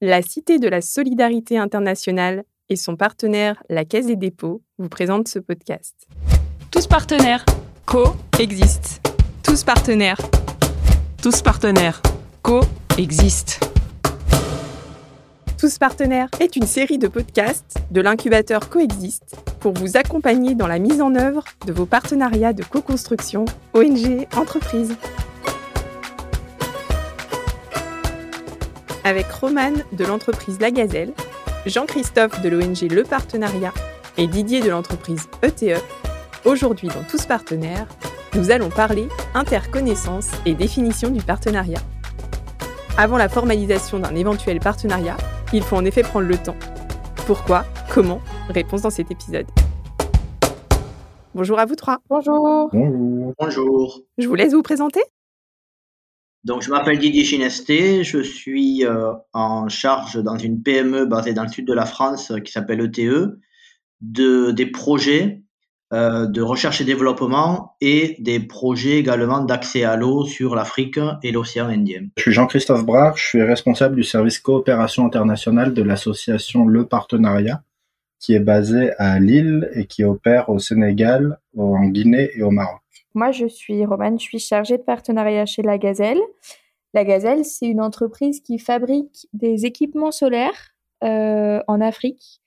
La Cité de la Solidarité internationale et son partenaire, la Caisse des dépôts, vous présentent ce podcast. Tous partenaires, co-existent. Tous partenaires, tous partenaires, co-existent. Tous partenaires est une série de podcasts de l'incubateur Coexiste pour vous accompagner dans la mise en œuvre de vos partenariats de co-construction ONG entreprises. Avec Romane de l'entreprise La Gazelle, Jean-Christophe de l'ONG Le Partenariat et Didier de l'entreprise ETE, aujourd'hui dans Tous partenaires, nous allons parler interconnaissance et définition du partenariat. Avant la formalisation d'un éventuel partenariat, il faut en effet prendre le temps. Pourquoi? Comment? Réponse dans cet épisode. Bonjour à vous trois. Bonjour. Bonjour. Bonjour. Je vous laisse vous présenter. Donc, je m'appelle Didier Chinesté. Je suis euh, en charge dans une PME basée dans le sud de la France euh, qui s'appelle ETE de, des projets euh, de recherche et développement et des projets également d'accès à l'eau sur l'Afrique et l'océan Indien. Je suis Jean-Christophe Brard, je suis responsable du service coopération internationale de l'association Le Partenariat, qui est basée à Lille et qui opère au Sénégal, en Guinée et au Maroc. Moi, je suis Romane, je suis chargée de partenariat chez La Gazelle. La Gazelle, c'est une entreprise qui fabrique des équipements solaires euh, en Afrique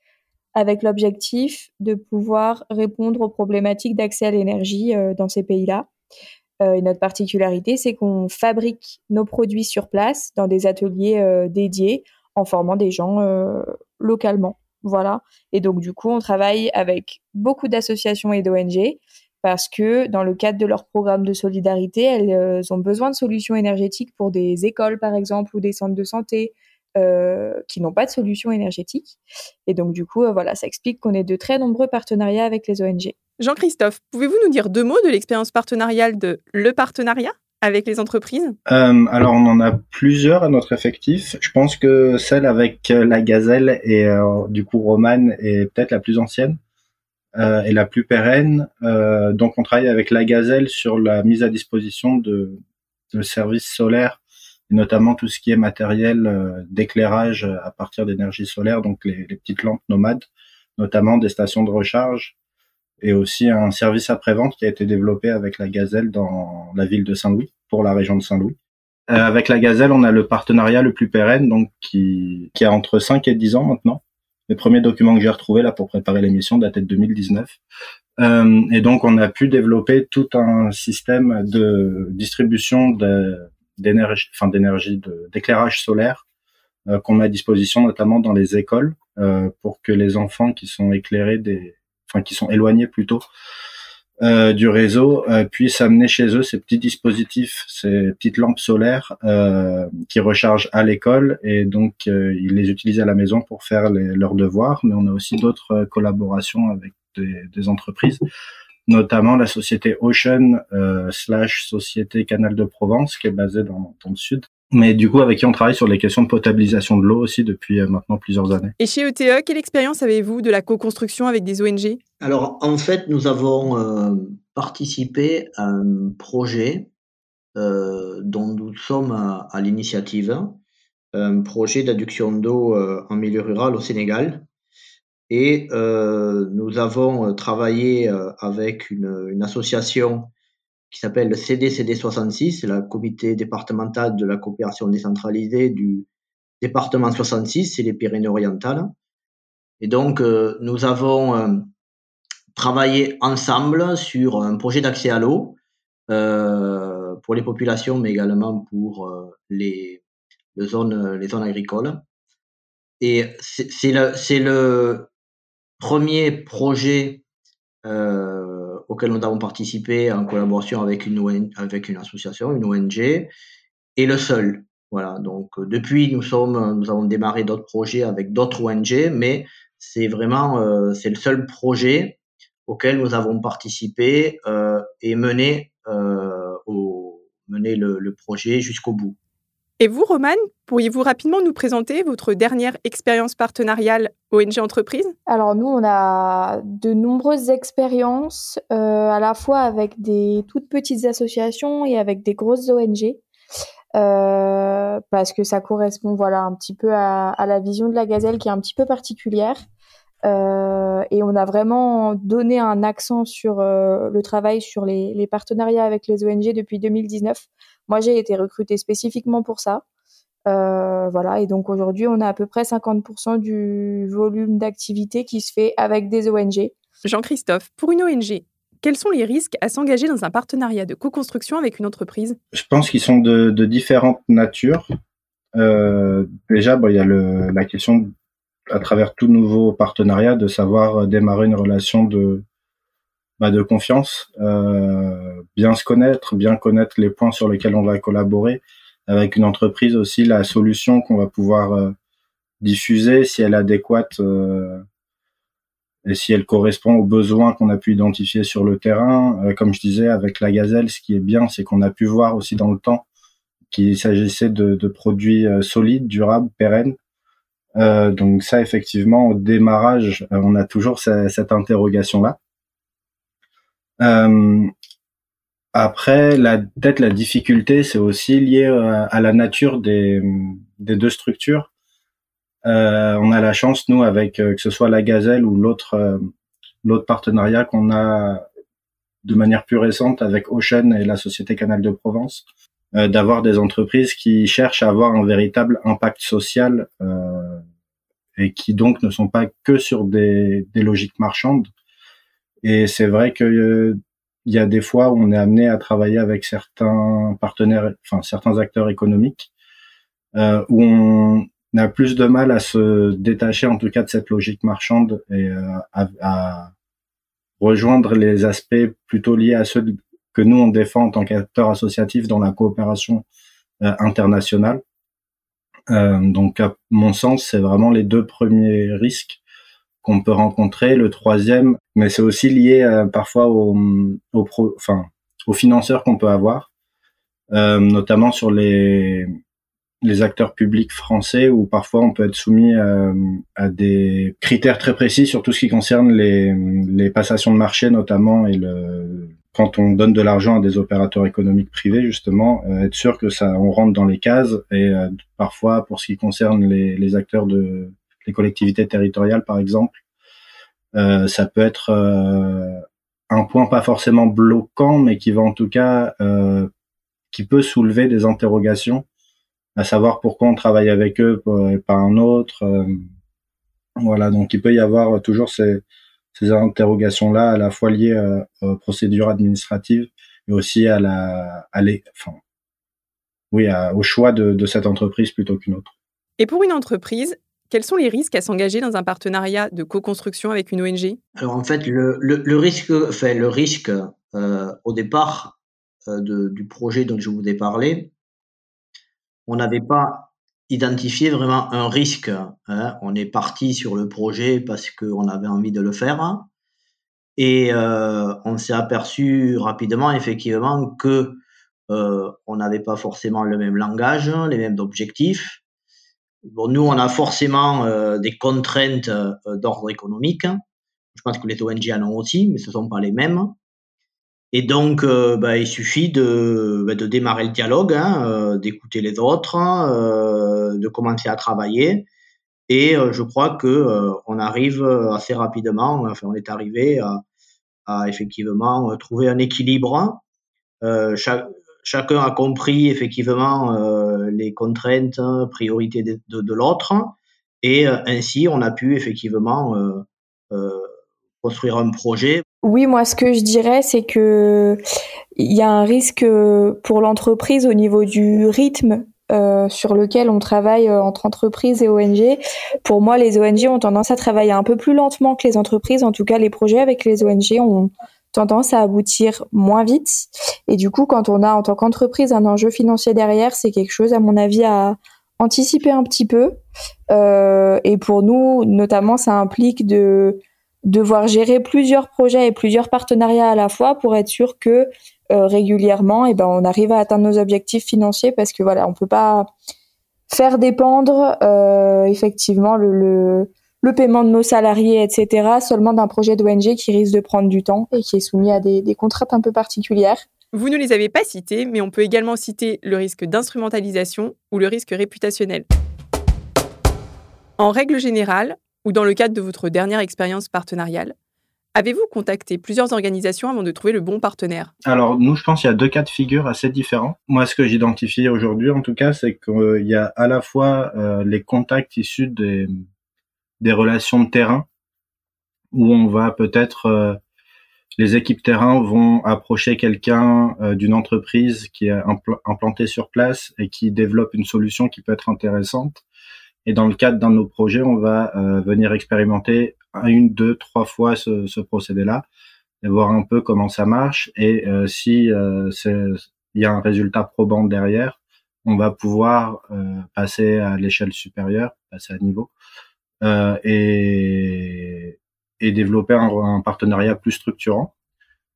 avec l'objectif de pouvoir répondre aux problématiques d'accès à l'énergie euh, dans ces pays-là. Euh, et notre particularité, c'est qu'on fabrique nos produits sur place dans des ateliers euh, dédiés en formant des gens localement. Voilà. Et donc, du coup, on travaille avec beaucoup d'associations et d'ONG parce que dans le cadre de leur programme de solidarité, elles ont besoin de solutions énergétiques pour des écoles, par exemple, ou des centres de santé, euh, qui n'ont pas de solution énergétique. Et donc, du coup, euh, voilà, ça explique qu'on ait de très nombreux partenariats avec les ONG. Jean-Christophe, pouvez-vous nous dire deux mots de l'expérience partenariale de le partenariat avec les entreprises? Euh, Alors, on en a plusieurs à notre effectif. Je pense que celle avec la Gazelle et du coup Romane est peut-être la plus ancienne euh, et la plus pérenne. Euh, donc, on travaille avec la Gazelle sur la mise à disposition de, de services solaires notamment tout ce qui est matériel euh, d'éclairage à partir d'énergie solaire, donc les, petites lampes nomades, notamment des stations de recharge, et aussi un service après-vente qui a été développé avec la Gazelle dans la ville de Saint-Louis, pour la région de Saint-Louis. Euh, avec la Gazelle, on a le partenariat le plus pérenne, donc qui, qui a entre 5 et 10 ans maintenant. Les premiers documents que j'ai retrouvés là pour préparer l'émission dataient de 2019. Euh, et donc, on a pu développer tout un système de distribution d'énergie, enfin d'énergie, d'éclairage solaire euh, qu'on met à disposition notamment dans les écoles euh, pour que les enfants qui sont éclairés des, enfin qui sont éloignés plutôt euh, du réseau puissent amener chez eux ces petits dispositifs, ces petites lampes solaires qui rechargent à l'école et donc ils les utilisent à la maison pour faire leurs devoirs. Mais on a aussi d'autres collaborations avec des, des entreprises notamment la société Ocean euh, slash société Canal de Provence qui est basée dans, dans, le sud. Mais du coup, avec qui on travaille sur les questions de potabilisation de l'eau aussi depuis euh, maintenant plusieurs années. Et chez ETE, quelle expérience avez-vous de la co-construction avec des ONG Alors, en fait, nous avons euh, participé à un projet euh, dont nous sommes à, à l'initiative, un projet d'adduction d'eau euh, en milieu rural au Sénégal, et euh, nous avons travaillé avec une, une association qui s'appelle le CDCD66, c'est le comité départemental de la coopération décentralisée du département 66, c'est les Pyrénées-Orientales. Et donc, euh, nous avons euh, travaillé ensemble sur un projet d'accès à l'eau euh, pour les populations, mais également pour les, zones, les zones agricoles. Et c'est le, le, premier projet auquel nous avons participé en collaboration avec une, avec une association, une ONG, et le seul. Voilà. Donc euh, depuis, nous sommes, nous avons démarré d'autres projets avec d'autres ONG, mais c'est vraiment, euh, c'est le seul projet auquel nous avons participé euh, et mené, au, mené le projet jusqu'au bout. Et vous, Romane, pourriez-vous rapidement nous présenter votre dernière expérience partenariale ONG Entreprise? Alors nous, on a de nombreuses expériences, euh, à la fois avec des toutes petites associations et avec des grosses ONG. euh, parce que ça correspond voilà un petit peu à, la vision de la gazelle qui est un petit peu particulière. Euh, et on a vraiment donné un accent sur le travail sur les, partenariats avec les ONG depuis 2019. Moi, j'ai été recrutée spécifiquement pour ça. Euh, voilà, et donc aujourd'hui, on a à peu près 50% du volume d'activité qui se fait avec des ONG. Jean-Christophe, pour une ONG, quels sont les risques à s'engager dans un partenariat de co-construction avec une entreprise? Je pense qu'ils sont de, de, différentes natures. Euh, déjà, bon, il y a le, la question, à travers tout nouveau partenariat, de savoir démarrer une relation de, bah, de confiance, euh, bien se connaître, bien connaître les points sur lesquels on va collaborer, avec une entreprise aussi, la solution qu'on va pouvoir euh, diffuser, si elle est adéquate euh, et si elle correspond aux besoins qu'on a pu identifier sur le terrain. Euh, comme je disais, avec la gazelle, ce qui est bien, c'est qu'on a pu voir aussi dans le temps qu'il s'agissait de, de, produits solides, durables, pérennes. Euh, donc ça, effectivement, au démarrage, on a toujours cette, cette interrogation-là. Après, la, peut-être la difficulté, c'est aussi lié à la nature des, des deux structures euh, on a la chance, nous, avec euh, que ce soit la Gazelle ou l'autre euh, l'autre partenariat qu'on a de manière plus récente avec Ocean et la Société Canal de Provence, d'avoir des entreprises qui cherchent à avoir un véritable impact social et qui donc ne sont pas que sur des, des logiques marchandes. Et c'est vrai que il y a des fois où on est amené à travailler avec certains partenaires, enfin certains acteurs économiques, euh, où on, a plus de mal à se détacher en tout cas de cette logique marchande et euh, à, à, rejoindre les aspects plutôt liés à ceux que nous on défend en tant qu'acteur associatif dans la coopération euh, internationale. Euh, donc à mon sens, c'est vraiment les deux premiers risques qu'on peut rencontrer. Le troisième, mais c'est aussi lié euh, parfois aux, aux, pro, enfin, aux financeurs qu'on peut avoir, euh, notamment sur les les acteurs publics français où parfois on peut être soumis à, à, des critères très précis sur tout ce qui concerne les, les passations de marché notamment et le quand on donne de l'argent à des opérateurs économiques privés justement euh, être sûr que ça on rentre dans les cases et euh, parfois pour ce qui concerne les, les acteurs de les collectivités territoriales par exemple euh, ça peut être euh, un point pas forcément bloquant mais qui va en tout cas euh, qui peut soulever des interrogations à savoir pourquoi on travaille avec eux et pas un autre. Voilà, donc il peut y avoir toujours ces, ces interrogations-là, à la fois liées aux procédures administratives et aussi à la, à les, oui, au choix de cette entreprise plutôt qu'une autre. Et pour une entreprise, quels sont les risques à s'engager dans un partenariat de co-construction avec une ONG Alors en fait, le, risque, le risque euh, au départ euh, du projet dont je vous ai parlé, on n'avait pas identifié vraiment un risque. Hein. On est parti sur le projet parce qu'on avait envie de le faire. Et euh, on s'est aperçu rapidement, effectivement, que on n'avait pas forcément le même langage, les mêmes objectifs. Bon, nous, on a forcément euh, des contraintes euh, d'ordre économique. Je pense que les ONG en ont aussi, mais ce ne sont pas les mêmes. Et donc, euh, bah, il suffit de, bah, de démarrer le dialogue, hein, euh, d'écouter les autres, euh, de commencer à travailler. Et je crois que on arrive assez rapidement, enfin, on est arrivé à, à effectivement trouver un équilibre. Chaque, chacun a compris effectivement les contraintes, priorités de, l'autre. Et ainsi, on a pu effectivement construire un projet. Oui, moi, ce que je dirais, c'est que il y a un risque pour l'entreprise au niveau du rythme euh, sur lequel on travaille euh, entre entreprises et ONG. Pour moi, les ONG ont tendance à travailler un peu plus lentement que les entreprises. En tout cas, les projets avec les ONG ont tendance à aboutir moins vite. Et du coup, quand on a en tant qu'entreprise un enjeu financier derrière, c'est quelque chose, à mon avis, à anticiper un petit peu. Euh, et pour nous, notamment, ça implique de devoir gérer plusieurs projets et plusieurs partenariats à la fois pour être sûr que euh, régulièrement eh ben on arrive à atteindre nos objectifs financiers parce que voilà on peut pas faire dépendre euh, effectivement le, le, le paiement de nos salariés etc seulement d'un projet d'ONG qui risque de prendre du temps et qui est soumis à des, des contraintes un peu particulières Vous ne les avez pas cités, mais on peut également citer le risque d'instrumentalisation ou le risque réputationnel. En règle générale, ou dans le cadre de votre dernière expérience partenariale, Avez-vous contacté plusieurs organisations avant de trouver le bon partenaire? Alors nous, je pense qu'il y a deux cas de figure assez différents. Moi, ce que j'identifie aujourd'hui, en tout cas, c'est qu'il y a à la fois euh, les contacts issus des, des relations de terrain, où on va peut-être euh, les équipes terrain vont approcher quelqu'un euh, d'une entreprise qui est implantée sur place et qui développe une solution qui peut être intéressante. Et dans le cadre d'un de nos projets, on va venir expérimenter une, deux, trois fois ce, ce procédé-là et voir un peu comment ça marche. Et euh, si euh, il y a un résultat probant derrière, on va pouvoir euh, passer à l'échelle supérieure, passer à niveau euh, et, et développer un, partenariat plus structurant.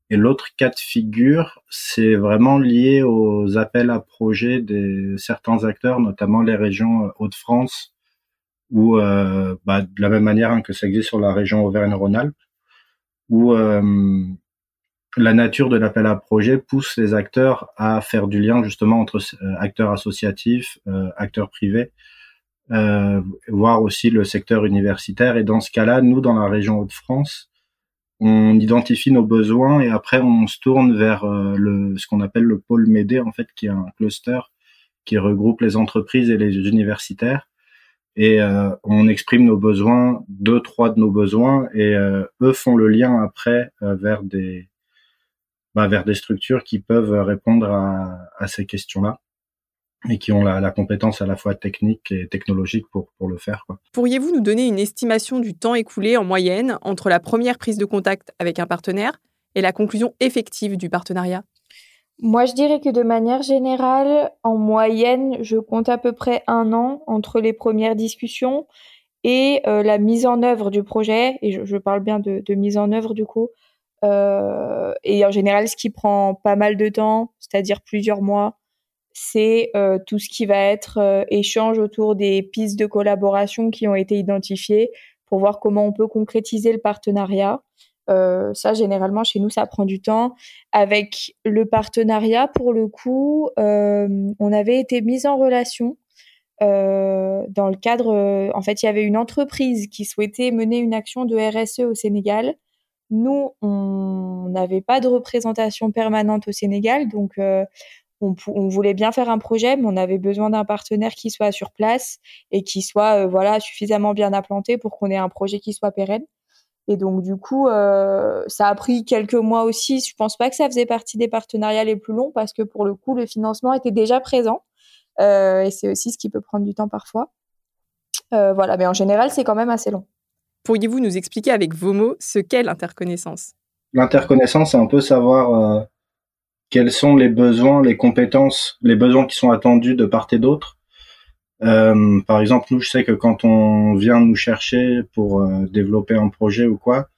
Et l'autre cas de figure, c'est vraiment lié aux appels à projets des certains acteurs, notamment les régions Hauts-de-France, ou euh, bah, de la même manière hein, que ça existe sur la région Auvergne-Rhône-Alpes, où euh, la nature de l'appel à projet pousse les acteurs à faire du lien justement entre euh, acteurs associatifs, acteurs privés, voire aussi le secteur universitaire. Et dans ce cas-là, nous, dans la région Hauts-de-France, on identifie nos besoins et après on se tourne vers le, ce qu'on appelle le pôle Médé, en fait, qui est un cluster qui regroupe les entreprises et les universitaires et euh, on exprime nos besoins, deux, trois de nos besoins, et euh, eux font le lien après euh, vers des bah, vers des structures qui peuvent répondre à, à ces questions-là et qui ont la, la, compétence à la fois technique et technologique pour, pour le faire. Pourriez-vous nous donner une estimation du temps écoulé en moyenne entre la première prise de contact avec un partenaire et la conclusion effective du partenariat? Moi, je dirais que de manière générale, en moyenne, je compte à peu près un an entre les premières discussions et euh, la mise en œuvre du projet. Et je, parle bien de, mise en œuvre du coup. Euh, et en général, ce qui prend pas mal de temps, c'est-à-dire plusieurs mois, c'est euh, tout ce qui va être échange autour des pistes de collaboration qui ont été identifiées pour voir comment on peut concrétiser le partenariat. Euh, ça, généralement, chez nous, ça prend du temps. Avec le partenariat, pour le coup, euh, on avait été mis en relation euh, dans le cadre. en fait, il y avait une entreprise qui souhaitait mener une action de RSE au Sénégal. Nous, on n'avait pas de représentation permanente au Sénégal, donc on, on, voulait bien faire un projet, mais on avait besoin d'un partenaire qui soit sur place et qui soit voilà suffisamment bien implanté pour qu'on ait un projet qui soit pérenne. Et donc du coup, euh, ça a pris quelques mois aussi. Je pense pas que ça faisait partie des partenariats les plus longs parce que pour le coup, le financement était déjà présent. Euh, et c'est aussi ce qui peut prendre du temps parfois. Euh, voilà, mais en général, c'est quand même assez long. Pourriez-vous nous expliquer avec vos mots ce qu'est l'interconnaissance? L'interconnaissance, c'est un peu savoir quels sont les besoins, les compétences, les besoins qui sont attendus de part et d'autre? Euh, par exemple, nous, je sais que quand on vient nous chercher pour euh, développer un projet ou quoi,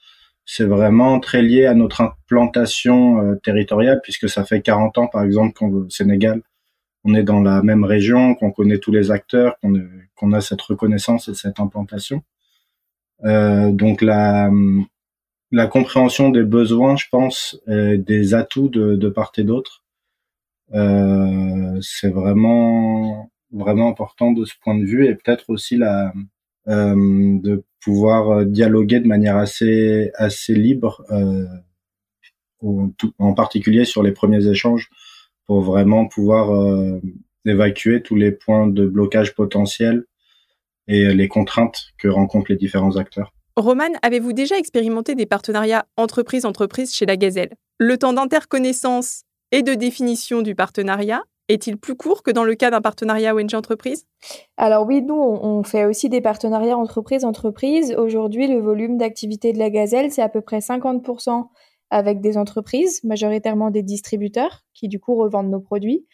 c'est vraiment très lié à notre implantation euh, territoriale, puisque ça fait 40 ans, par exemple, qu'au Sénégal, on est dans la même région, qu'on connaît tous les acteurs, qu'on a cette reconnaissance et cette implantation. donc la, la compréhension des besoins, je pense, des atouts de, part et d'autre, c'est vraiment vraiment important de ce point de vue et peut-être aussi la euh, de pouvoir euh, dialoguer de manière assez assez libre euh, en particulier sur les premiers échanges pour vraiment pouvoir euh, évacuer tous les points de blocage potentiels et les contraintes que rencontrent les différents acteurs. Roman, avez-vous déjà expérimenté des partenariats entreprise-entreprise chez la Gazelle? Le temps d'interconnaissance et de définition du partenariat est-il plus court que dans le cas d'un partenariat ONG entreprise? Alors oui, nous, on fait aussi des partenariats entreprise-entreprise. Aujourd'hui, le volume d'activité de la Gazelle, c'est à peu près 50% avec des entreprises, majoritairement des distributeurs, qui du coup revendent nos produits,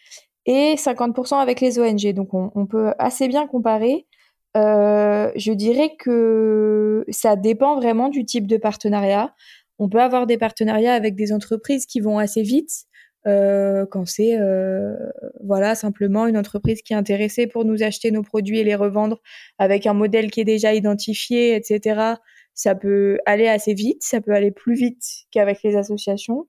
et 50% avec les ONG. Donc on, peut assez bien comparer. Euh, je dirais que ça dépend vraiment du type de partenariat. On peut avoir des partenariats avec des entreprises qui vont assez vite, euh, quand c'est euh, voilà simplement une entreprise qui est intéressée pour nous acheter nos produits et les revendre avec un modèle qui est déjà identifié, etc. Ça peut aller assez vite, ça peut aller plus vite qu'avec les associations.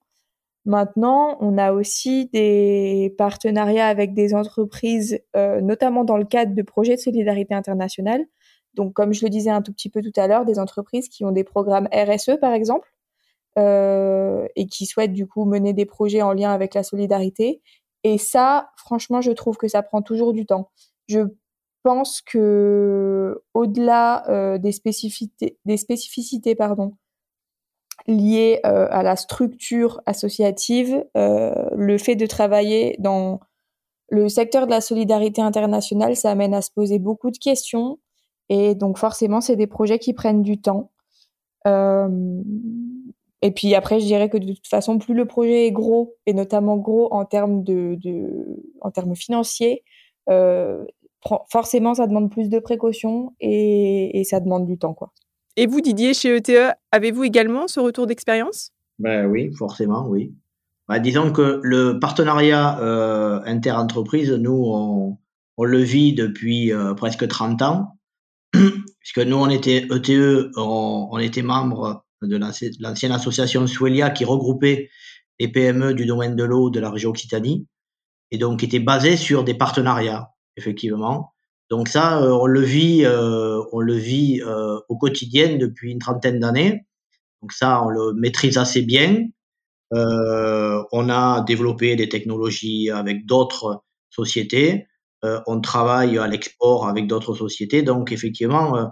Maintenant, on a aussi des partenariats avec des entreprises, euh, notamment dans le cadre de projets de solidarité internationale. Donc, comme je le disais un tout petit peu tout à l'heure, des entreprises qui ont des programmes RSE, par exemple, euh, et qui souhaitent du coup mener des projets en lien avec la solidarité. Et ça, franchement, je trouve que ça prend toujours du temps. Je pense que au-delà euh, des spécificités, des spécificités pardon, liées euh, à la structure associative, euh, le fait de travailler dans le secteur de la solidarité internationale, ça amène à se poser beaucoup de questions. Et donc forcément, c'est des projets qui prennent du temps. et puis après, je dirais que de toute façon, plus le projet est gros, et notamment gros en termes de, en termes financiers, euh, forcément, ça demande plus de précautions et, ça demande du temps. Quoi. Et vous, Didier, chez ETE, avez-vous également ce retour d'expérience? Ben Oui, forcément, oui. Ben, disons que le partenariat euh, inter-entreprise, nous, on, le vit depuis euh, presque 30 ans, puisque nous, on était ETE, on, était membre de l'ancienne association Suelia qui regroupait les PME du domaine de l'eau de la région Occitanie, et donc qui était basée sur des partenariats effectivement. Donc ça, euh, on le vit, euh, on le vit euh, au quotidien depuis une trentaine d'années. Donc ça, on le maîtrise assez bien. on a développé des technologies avec d'autres sociétés. on travaille à l'export avec d'autres sociétés. Donc effectivement,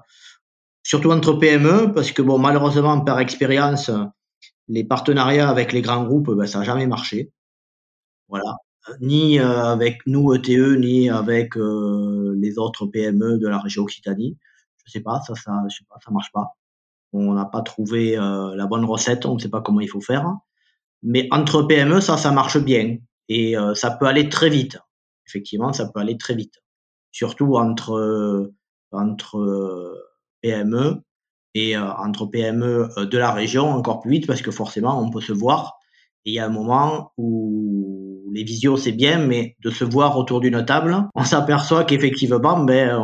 surtout entre PME, parce que bon, malheureusement, par expérience, les partenariats avec les grands groupes, ben, ça n'a jamais marché. Voilà ni euh, avec nous ETE, ni avec euh, les autres PME de la région Occitanie. Je sais pas, ça, ça, je sais pas, ça marche pas. On n'a pas trouvé euh, la bonne recette, on ne sait pas comment il faut faire. Mais entre PME, ça, ça marche bien et ça peut aller très vite. Effectivement, ça peut aller très vite. Surtout entre entre PME et entre PME de la région encore plus vite parce que forcément on peut se voir. Et il y a un moment où les visios, c'est bien, mais de se voir autour d'une table, on s'aperçoit qu'effectivement, ben,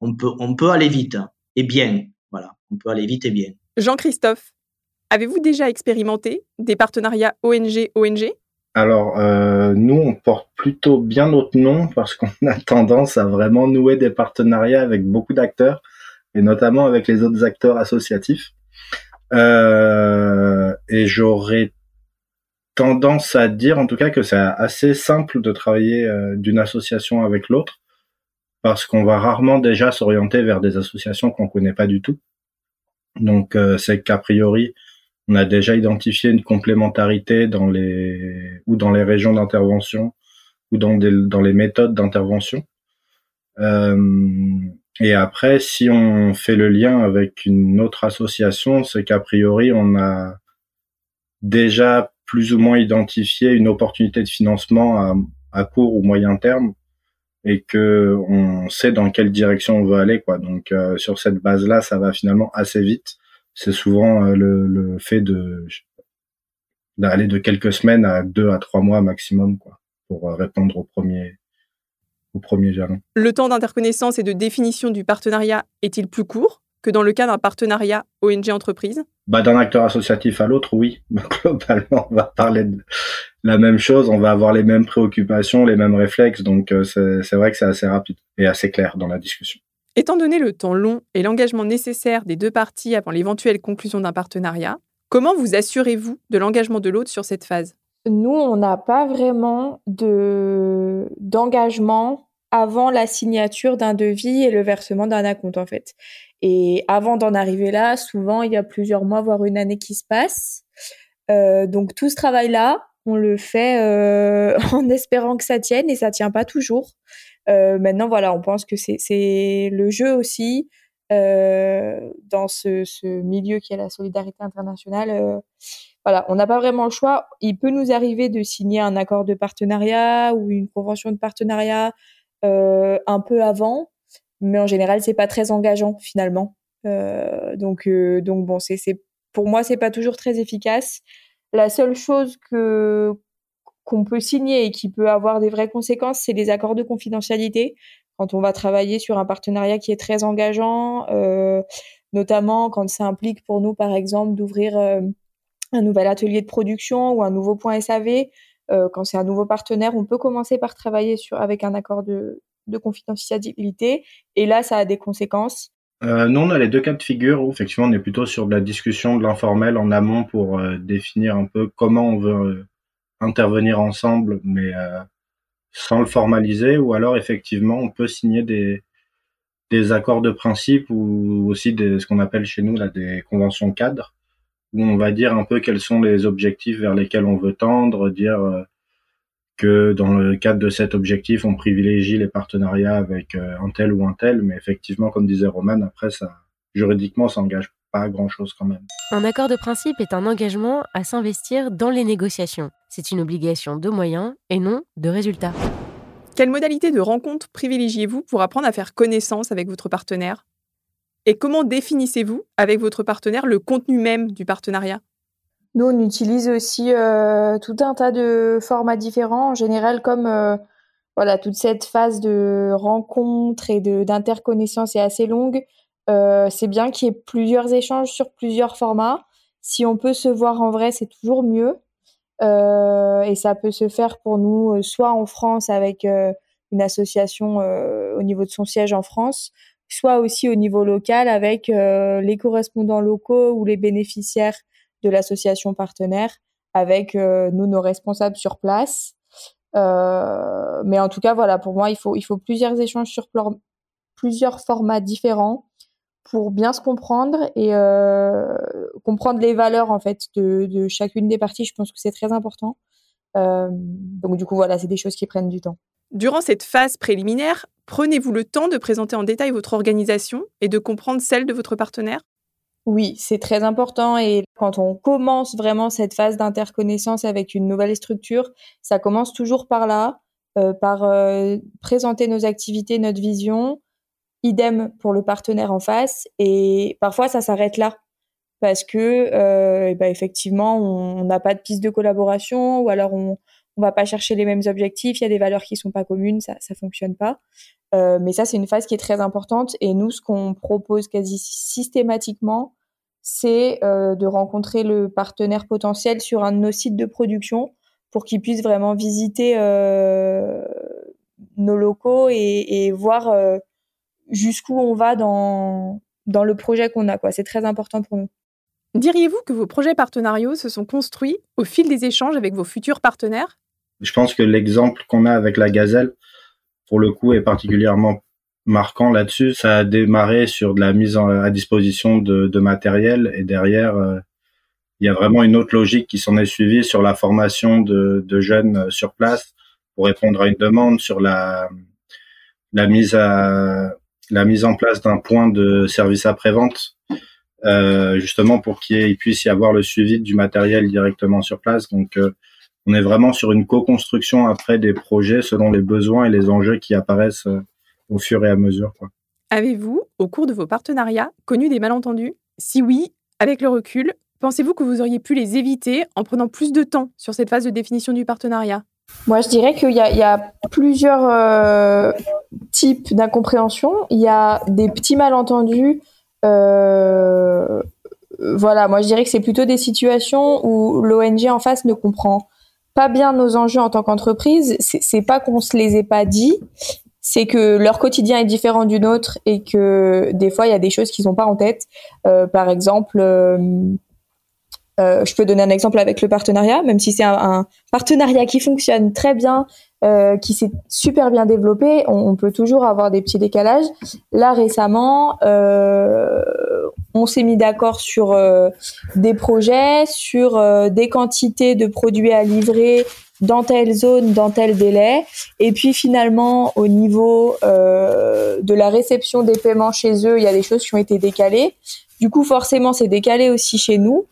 on, peut, on peut aller vite et bien. Voilà, on peut aller vite et bien. Jean-Christophe, avez-vous déjà expérimenté des partenariats ONG-ONG alors, euh, nous, on porte plutôt bien notre nom parce qu'on a tendance à vraiment nouer des partenariats avec beaucoup d'acteurs et notamment avec les autres acteurs associatifs. Euh, et j'aurais tendance à dire en tout cas que c'est assez simple de travailler euh, d'une association avec l'autre parce qu'on va rarement déjà s'orienter vers des associations qu'on connaît pas du tout. Donc euh, c'est qu'a priori on a déjà identifié une complémentarité dans les ou dans les régions d'intervention ou dans dans les méthodes d'intervention. Euh, et après, si on fait le lien avec une autre association, c'est qu'a priori on a déjà plus ou moins identifier une opportunité de financement à, court ou moyen terme et que on sait dans quelle direction on veut aller quoi. Donc euh, sur cette base-là, ça va finalement assez vite. C'est souvent euh, le, fait de d'aller de quelques semaines à deux à trois mois maximum quoi pour euh, répondre au premier au premier jalon. Le temps d'interconnaissance et de définition du partenariat est-il plus court que dans le cas d'un partenariat ONG-entreprise bah, D'un acteur associatif à l'autre, oui. Globalement, on va parler de la même chose, on va avoir les mêmes préoccupations, les mêmes réflexes, donc euh, c'est vrai que c'est assez rapide et assez clair dans la discussion. Étant donné le temps long et l'engagement nécessaire des deux parties avant l'éventuelle conclusion d'un partenariat, comment vous assurez-vous de l'engagement de l'autre sur cette phase? Nous, on n'a pas vraiment d'engagement avant la signature d'un devis et le versement d'un acompte en fait. Et avant d'en arriver là, souvent il y a plusieurs mois, voire une année qui se passe. Euh, donc tout ce travail-là, on le fait euh, en espérant que ça tienne et ça tient pas toujours. Euh, maintenant, voilà, on pense que c'est le jeu aussi dans ce, ce, milieu qui est la solidarité internationale. Voilà, on n'a pas vraiment le choix. Il peut nous arriver de signer un accord de partenariat ou une convention de partenariat un peu avant, mais en général c'est pas très engageant finalement. Euh, donc euh, donc bon c'est pour moi c'est pas toujours très efficace. La seule chose que qu'on peut signer et qui peut avoir des vraies conséquences, c'est les accords de confidentialité quand on va travailler sur un partenariat qui est très engageant, euh, notamment quand ça implique pour nous, par exemple, d'ouvrir un nouvel atelier de production ou un nouveau point SAV, quand c'est un nouveau partenaire, on peut commencer par travailler sur avec un accord de, de confidentialité. Et là, ça a des conséquences. Euh, nous, on a les deux cas de figure où effectivement on est plutôt sur de la discussion, de l'informel en amont pour euh, définir un peu comment on veut euh, intervenir ensemble, mais euh, sans le formaliser, ou alors effectivement on peut signer des, des accords de principe ou aussi des, ce qu'on appelle chez nous là, des conventions cadres, où on va dire un peu quels sont les objectifs vers lesquels on veut tendre, dire que dans le cadre de cet objectif, on privilégie les partenariats avec euh, un tel ou un tel, mais effectivement, comme disait Roman, après, ça, juridiquement, ça n'engage pas grand-chose quand même. Un accord de principe est un engagement à s'investir dans les négociations. C'est une obligation de moyens et non de résultats. Quelle modalité de rencontre privilégiez-vous pour apprendre à faire connaissance avec votre partenaire? Et comment définissez-vous avec votre partenaire le contenu même du partenariat? Nous, on utilise aussi euh, tout un tas de formats différents. En général, comme euh, voilà, toute cette phase de rencontre et d'interconnaissance est assez longue, euh, c'est bien qu'il y ait plusieurs échanges sur plusieurs formats. Si on peut se voir en vrai, c'est toujours mieux. et ça peut se faire pour nous soit en France avec une association au niveau de son siège en France, soit aussi au niveau local avec les correspondants locaux ou les bénéficiaires de l'association partenaire avec euh, nous, nos responsables sur place. Euh, mais en tout cas, voilà, pour moi, il faut, il faut plusieurs échanges sur plusieurs formats différents pour bien se comprendre et euh, comprendre les valeurs en fait de, chacune des parties. Je pense que c'est très important. Donc du coup, voilà, c'est des choses qui prennent du temps. Durant cette phase préliminaire, prenez-vous le temps de présenter en détail votre organisation et de comprendre celle de votre partenaire? Oui, c'est très important et quand on commence vraiment cette phase d'interconnaissance avec une nouvelle structure, ça commence toujours par là, euh, par euh, présenter nos activités, notre vision, idem pour le partenaire en face et parfois ça s'arrête là parce que euh, bah, effectivement on n'a pas de piste de collaboration ou alors on on va pas chercher les mêmes objectifs, il y a des valeurs qui sont pas communes, ça ça fonctionne pas. Euh, mais ça, c'est une phase qui est très importante. Et nous, ce qu'on propose quasi systématiquement, c'est euh, de rencontrer le partenaire potentiel sur un de nos sites de production pour qu'il puisse vraiment visiter euh, nos locaux et, voir jusqu'où on va dans, dans le projet qu'on a. C'est très important pour nous. Diriez-vous que vos projets partenariaux se sont construits au fil des échanges avec vos futurs partenaires? Je pense que l'exemple qu'on a avec la gazelle, pour le coup, est particulièrement marquant là-dessus. Ça a démarré sur de la mise à disposition de, matériel et derrière, euh, il y a vraiment une autre logique qui s'en est suivie sur la formation de, jeunes euh, sur place pour répondre à une demande sur la, mise en place d'un point de service après-vente, euh, justement pour qu'il puisse y avoir le suivi du matériel directement sur place. Donc, on est vraiment sur une co-construction après des projets selon les besoins et les enjeux qui apparaissent euh, au fur et à mesure. Avez-vous, au cours de vos partenariats, connu des malentendus? Si oui, avec le recul, pensez-vous que vous auriez pu les éviter en prenant plus de temps sur cette phase de définition du partenariat? Moi, je dirais qu'il y, y, a plusieurs euh, types d'incompréhension. Il y a des petits malentendus. Euh, voilà, moi je dirais que c'est plutôt des situations où l'ONG en face ne comprend pas bien nos enjeux en tant qu'entreprise, c'est pas qu'on se les ait pas dit, c'est que leur quotidien est différent du nôtre et que des fois il y a des choses qu'ils n'ont pas en tête. Euh, par exemple, euh, euh, je peux donner un exemple avec le partenariat, même si c'est un, un, partenariat qui fonctionne très bien, euh, qui s'est super bien développé, on, peut toujours avoir des petits décalages. Là récemment, euh, on s'est mis d'accord sur euh, des projets, sur des quantités de produits à livrer dans telle zone, dans tel délai. Et puis finalement, au niveau de la réception des paiements chez eux, il y a des choses qui ont été décalées. Du coup, forcément, c'est décalé aussi chez nous.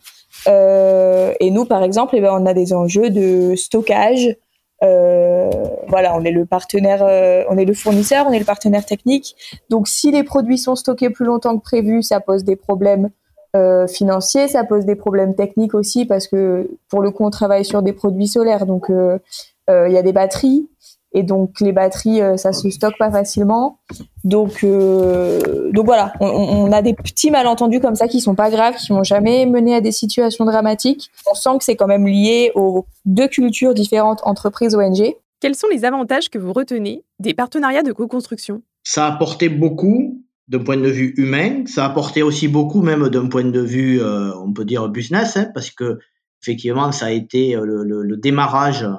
Et nous, par exemple, eh ben, on a des enjeux de stockage. Euh, voilà, on est le partenaire, euh, on est le fournisseur, on est le partenaire technique. Donc, si les produits sont stockés plus longtemps que prévu, ça pose des problèmes euh, financiers, ça pose des problèmes techniques aussi parce que pour le coup, on travaille sur des produits solaires, donc il y a des batteries. Et donc les batteries ça se stocke pas facilement. Donc donc voilà. On, a des petits malentendus comme ça qui sont pas graves qui n'ont jamais mené à des situations dramatiques. On sent que c'est quand même lié aux deux cultures différentes entreprises ONG quels sont les avantages que vous retenez des partenariats de co-construction? Ça a apporté beaucoup d'un point de vue humain, ça a apporté aussi beaucoup même d'un point de vue, euh, on peut dire business, hein, parce que effectivement ça a été euh, le, démarrage euh,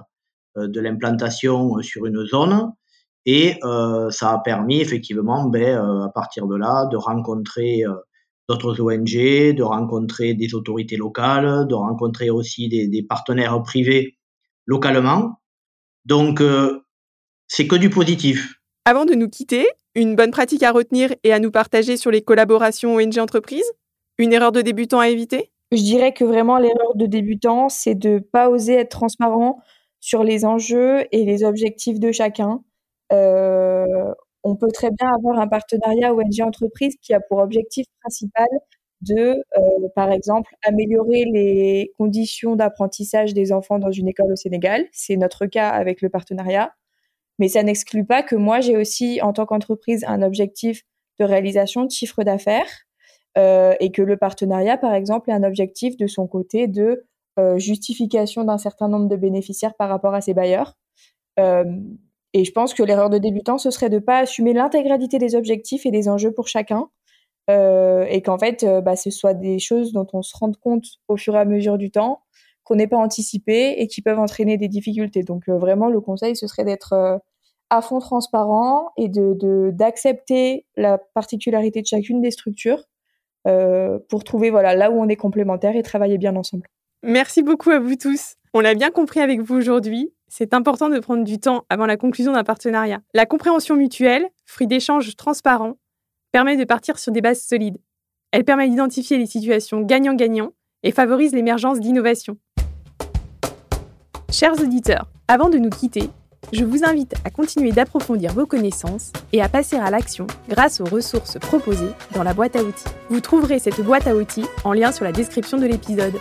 de l'implantation sur une zone. Et ça a permis effectivement, ben, à partir de là, de rencontrer d'autres ONG, de rencontrer des autorités locales, de rencontrer aussi des partenaires privés localement. Donc, euh, c'est que du positif. Avant de nous quitter, une bonne pratique à retenir et à nous partager sur les collaborations ONG-entreprises Une erreur de débutant à éviter? Je dirais que vraiment l'erreur de débutant, c'est de ne pas oser être transparent sur les enjeux et les objectifs de chacun. Euh, on peut très bien avoir un partenariat ONG-entreprise qui a pour objectif principal de, euh, par exemple, améliorer les conditions d'apprentissage des enfants dans une école au Sénégal. C'est notre cas avec le partenariat. Mais ça n'exclut pas que moi, j'ai aussi, en tant qu'entreprise, un objectif de réalisation de chiffre d'affaires euh, et que le partenariat, par exemple, ait un objectif de son côté de justification d'un certain nombre de bénéficiaires par rapport à ses bailleurs. et je pense que l'erreur de débutant, ce serait de ne pas assumer l'intégralité des objectifs et des enjeux pour chacun, euh, et qu'en fait, euh, bah, ce soit des choses dont on se rende compte au fur et à mesure du temps, qu'on n'est pas anticipé et qui peuvent entraîner des difficultés. Donc euh, vraiment, le conseil, ce serait d'être à fond transparent et de d'accepter la particularité de chacune des structures pour trouver voilà là où on est complémentaires et travailler bien ensemble. Merci beaucoup à vous tous. On l'a bien compris avec vous aujourd'hui. C'est important de prendre du temps avant la conclusion d'un partenariat. La compréhension mutuelle, fruit d'échanges transparents, permet de partir sur des bases solides. Elle permet d'identifier les situations gagnant-gagnant et favorise l'émergence d'innovations. Chers auditeurs, avant de nous quitter, je vous invite à continuer d'approfondir vos connaissances et à passer à l'action grâce aux ressources proposées dans la boîte à outils. Vous trouverez cette boîte à outils en lien sur la description de l'épisode.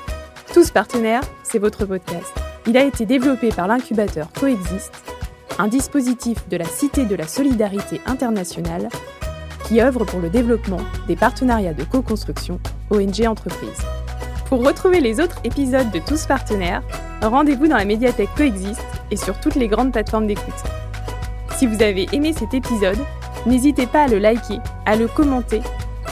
Tous partenaires, c'est votre podcast. Il a été développé par l'incubateur Coexiste, un dispositif de la Cité de la Solidarité internationale qui œuvre pour le développement des partenariats de co-construction ONG Entreprises. Pour retrouver les autres épisodes de Tous Partenaires, rendez-vous dans la médiathèque Coexiste et sur toutes les grandes plateformes d'écoute. Si vous avez aimé cet épisode, n'hésitez pas à le liker, à le commenter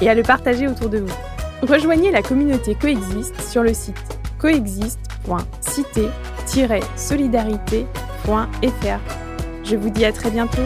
et à le partager autour de vous. Rejoignez la communauté Coexiste sur le site coexiste.cité-solidarité.fr. Je vous dis à très bientôt.